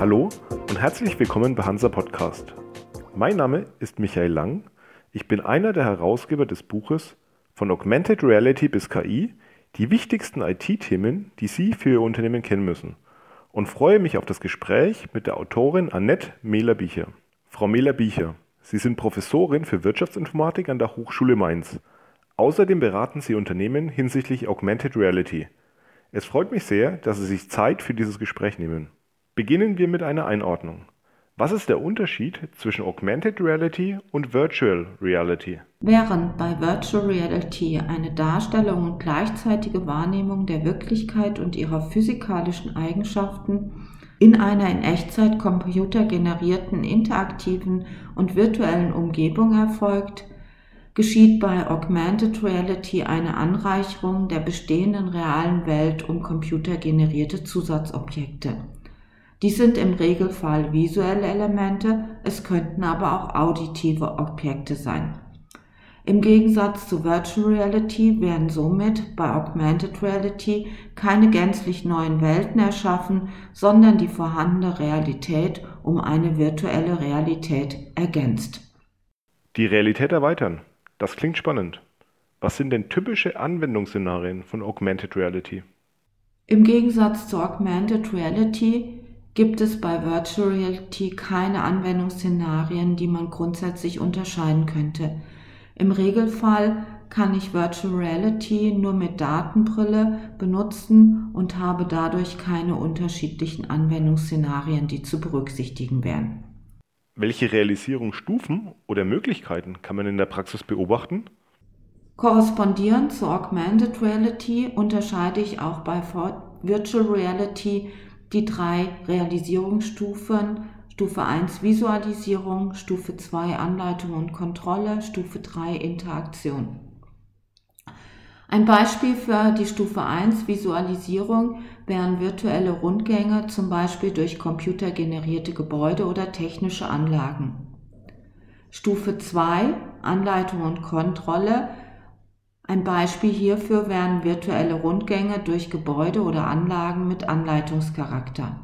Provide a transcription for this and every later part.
Hallo und herzlich willkommen bei Hansa Podcast. Mein Name ist Michael Lang. Ich bin einer der Herausgeber des Buches Von Augmented Reality bis KI, die wichtigsten IT-Themen, die Sie für Ihr Unternehmen kennen müssen und freue mich auf das Gespräch mit der Autorin Annette Mehler-Biecher. Frau Mehler-Biecher, Sie sind Professorin für Wirtschaftsinformatik an der Hochschule Mainz. Außerdem beraten Sie Unternehmen hinsichtlich Augmented Reality. Es freut mich sehr, dass Sie sich Zeit für dieses Gespräch nehmen. Beginnen wir mit einer Einordnung. Was ist der Unterschied zwischen Augmented Reality und Virtual Reality? Während bei Virtual Reality eine Darstellung und gleichzeitige Wahrnehmung der Wirklichkeit und ihrer physikalischen Eigenschaften in einer in Echtzeit computergenerierten interaktiven und virtuellen Umgebung erfolgt, geschieht bei Augmented Reality eine Anreicherung der bestehenden realen Welt um computergenerierte Zusatzobjekte. Dies sind im Regelfall visuelle Elemente, es könnten aber auch auditive Objekte sein. Im Gegensatz zu Virtual Reality werden somit bei Augmented Reality keine gänzlich neuen Welten erschaffen, sondern die vorhandene Realität um eine virtuelle Realität ergänzt. Die Realität erweitern. Das klingt spannend. Was sind denn typische Anwendungsszenarien von Augmented Reality? Im Gegensatz zu Augmented Reality gibt es bei Virtual Reality keine Anwendungsszenarien, die man grundsätzlich unterscheiden könnte. Im Regelfall kann ich Virtual Reality nur mit Datenbrille benutzen und habe dadurch keine unterschiedlichen Anwendungsszenarien, die zu berücksichtigen wären. Welche Realisierungsstufen oder Möglichkeiten kann man in der Praxis beobachten? Korrespondierend zu Augmented Reality unterscheide ich auch bei Virtual Reality die drei Realisierungsstufen. Stufe 1 Visualisierung, Stufe 2 Anleitung und Kontrolle, Stufe 3 Interaktion. Ein Beispiel für die Stufe 1 Visualisierung wären virtuelle Rundgänge, zum Beispiel durch computergenerierte Gebäude oder technische Anlagen. Stufe 2 Anleitung und Kontrolle. Ein Beispiel hierfür wären virtuelle Rundgänge durch Gebäude oder Anlagen mit Anleitungscharakter.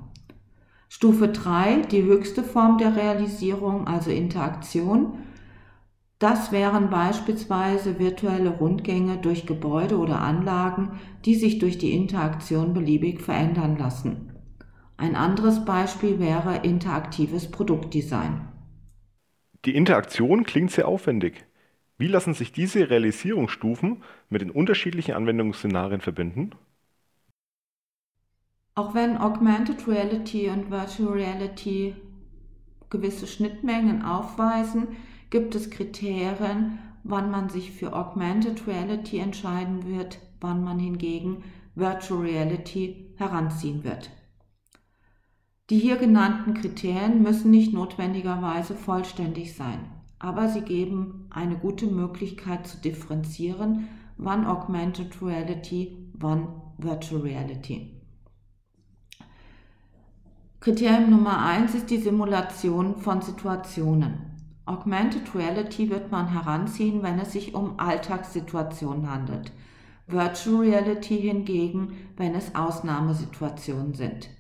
Stufe 3 die höchste Form der Realisierung, also Interaktion, das wären beispielsweise virtuelle Rundgänge durch Gebäude oder Anlagen, die sich durch die Interaktion beliebig verändern lassen. Ein anderes Beispiel wäre interaktives Produktdesign. Die Interaktion klingt sehr aufwendig. Wie lassen sich diese Realisierungsstufen mit den unterschiedlichen Anwendungsszenarien verbinden? Auch wenn Augmented Reality und Virtual Reality gewisse Schnittmengen aufweisen, gibt es Kriterien, wann man sich für Augmented Reality entscheiden wird, wann man hingegen Virtual Reality heranziehen wird. Die hier genannten Kriterien müssen nicht notwendigerweise vollständig sein, aber sie geben eine gute Möglichkeit zu differenzieren, wann Augmented Reality, wann Virtual Reality. Kriterium Nummer eins ist die Simulation von Situationen. Augmented Reality wird man heranziehen, wenn es sich um Alltagssituationen handelt. Virtual Reality hingegen, wenn es Ausnahmesituationen sind.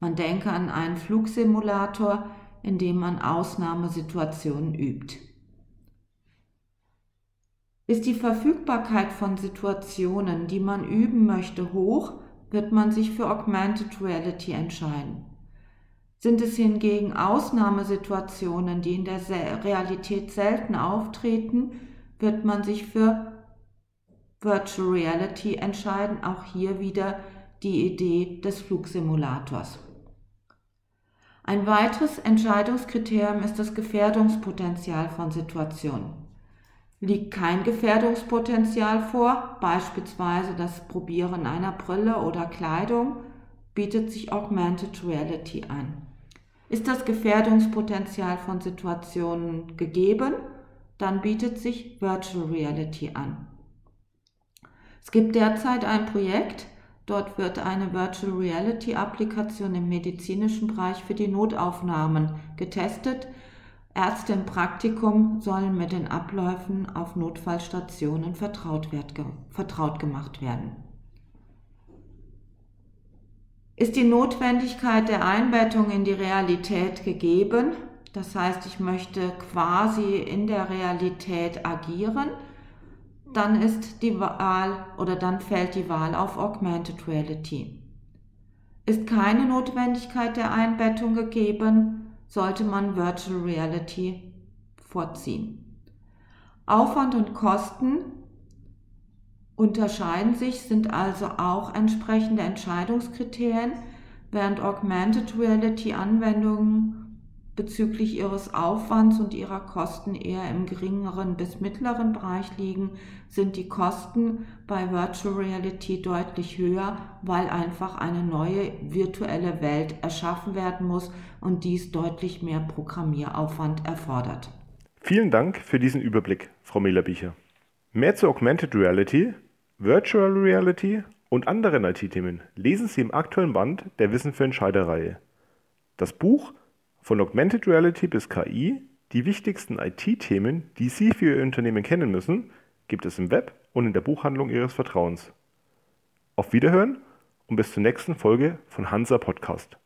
Man denke an einen Flugsimulator, in dem man Ausnahmesituationen übt. Ist die Verfügbarkeit von Situationen, die man üben möchte, hoch, wird man sich für Augmented Reality entscheiden. Sind es hingegen Ausnahmesituationen, die in der Realität selten auftreten, wird man sich für Virtual Reality entscheiden, auch hier wieder die Idee des Flugsimulators. Ein weiteres Entscheidungskriterium ist das Gefährdungspotenzial von Situationen. Liegt kein Gefährdungspotenzial vor, beispielsweise das Probieren einer Brille oder Kleidung, bietet sich Augmented Reality an. Ist das Gefährdungspotenzial von Situationen gegeben, dann bietet sich Virtual Reality an. Es gibt derzeit ein Projekt, dort wird eine Virtual Reality Applikation im medizinischen Bereich für die Notaufnahmen getestet. Ärzte im Praktikum sollen mit den Abläufen auf Notfallstationen vertraut, wird, vertraut gemacht werden. Ist die Notwendigkeit der Einbettung in die Realität gegeben? Das heißt, ich möchte quasi in der Realität agieren. Dann ist die Wahl oder dann fällt die Wahl auf Augmented Reality. Ist keine Notwendigkeit der Einbettung gegeben, sollte man Virtual Reality vorziehen. Aufwand und Kosten unterscheiden sich, sind also auch entsprechende Entscheidungskriterien, während Augmented Reality Anwendungen bezüglich ihres Aufwands und ihrer Kosten eher im geringeren bis mittleren Bereich liegen, sind die Kosten bei Virtual Reality deutlich höher, weil einfach eine neue virtuelle Welt erschaffen werden muss und dies deutlich mehr Programmieraufwand erfordert. Vielen Dank für diesen Überblick, Frau Mehler-Bicher. Mehr zu Augmented Reality Virtual Reality und anderen IT-Themen lesen Sie im aktuellen Band der Wissen für Entscheider-Reihe. Das Buch Von Augmented Reality bis KI, die wichtigsten IT-Themen, die Sie für Ihr Unternehmen kennen müssen, gibt es im Web und in der Buchhandlung Ihres Vertrauens. Auf Wiederhören und bis zur nächsten Folge von Hansa Podcast.